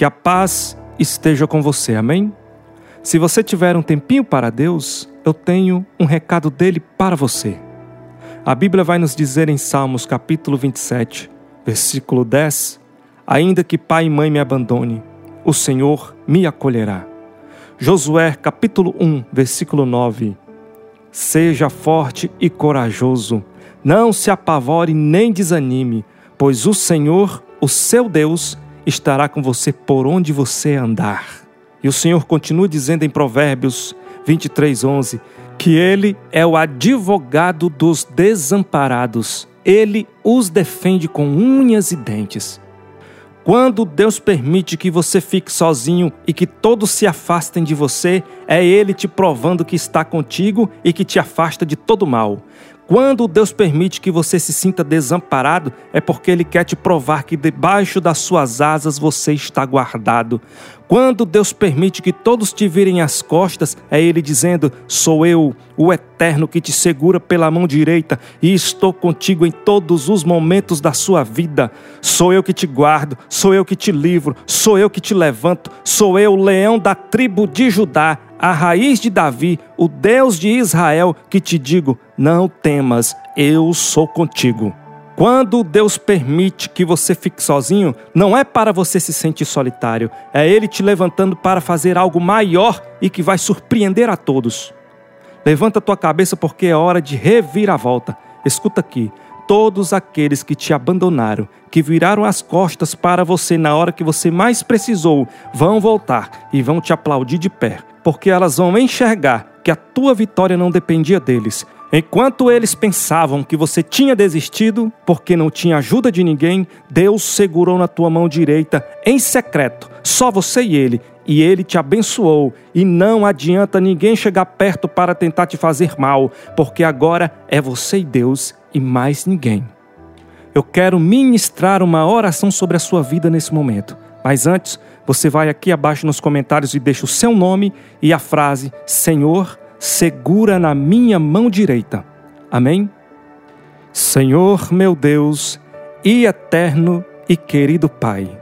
Que a paz esteja com você, amém? Se você tiver um tempinho para Deus, eu tenho um recado dele para você. A Bíblia vai nos dizer em Salmos capítulo 27, versículo 10: Ainda que pai e mãe me abandone, o Senhor me acolherá. Josué capítulo 1, versículo 9: Seja forte e corajoso, não se apavore nem desanime, pois o Senhor, o seu Deus, estará com você por onde você andar. E o Senhor continua dizendo em Provérbios 23, 11, que Ele é o advogado dos desamparados, Ele os defende com unhas e dentes. Quando Deus permite que você fique sozinho e que todos se afastem de você, é Ele te provando que está contigo e que te afasta de todo mal. Quando Deus permite que você se sinta desamparado, é porque Ele quer te provar que debaixo das suas asas você está guardado. Quando Deus permite que todos te virem as costas, é Ele dizendo: Sou eu, o Eterno, que te segura pela mão direita e estou contigo em todos os momentos da sua vida. Sou eu que te guardo, sou eu que te livro, sou eu que te levanto, sou eu, leão da tribo de Judá a raiz de Davi, o Deus de Israel, que te digo: não temas, eu sou contigo. Quando Deus permite que você fique sozinho, não é para você se sentir solitário, é Ele te levantando para fazer algo maior e que vai surpreender a todos. Levanta tua cabeça porque é hora de reviravolta. Escuta aqui, todos aqueles que te abandonaram, que viraram as costas para você na hora que você mais precisou, vão voltar e vão te aplaudir de pé porque elas vão enxergar que a tua vitória não dependia deles. Enquanto eles pensavam que você tinha desistido porque não tinha ajuda de ninguém, Deus segurou na tua mão direita em secreto, só você e ele, e ele te abençoou. E não adianta ninguém chegar perto para tentar te fazer mal, porque agora é você e Deus e mais ninguém. Eu quero ministrar uma oração sobre a sua vida nesse momento, mas antes você vai aqui abaixo nos comentários e deixa o seu nome e a frase: Senhor, segura na minha mão direita. Amém? Senhor meu Deus e eterno e querido Pai,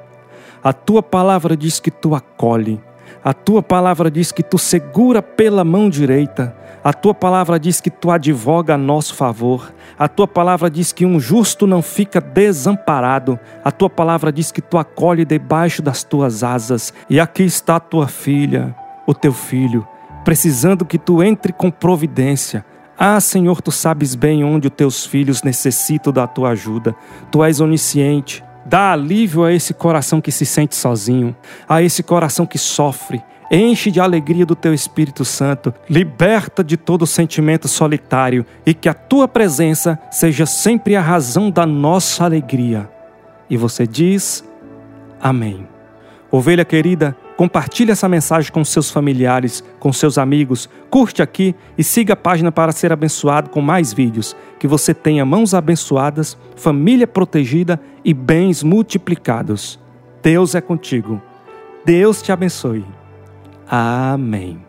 a tua palavra diz que tu acolhe, a tua palavra diz que tu segura pela mão direita a tua palavra diz que tu advoga a nosso favor. A tua palavra diz que um justo não fica desamparado. A tua palavra diz que tu acolhe debaixo das tuas asas. E aqui está tua filha, o teu filho, precisando que tu entre com providência. Ah, Senhor, tu sabes bem onde os teus filhos necessitam da tua ajuda. Tu és onisciente. Dá alívio a esse coração que se sente sozinho, a esse coração que sofre, Enche de alegria do teu Espírito Santo, liberta de todo sentimento solitário e que a tua presença seja sempre a razão da nossa alegria. E você diz: Amém. Ovelha querida, compartilhe essa mensagem com seus familiares, com seus amigos, curte aqui e siga a página para ser abençoado com mais vídeos. Que você tenha mãos abençoadas, família protegida e bens multiplicados. Deus é contigo. Deus te abençoe. Amém.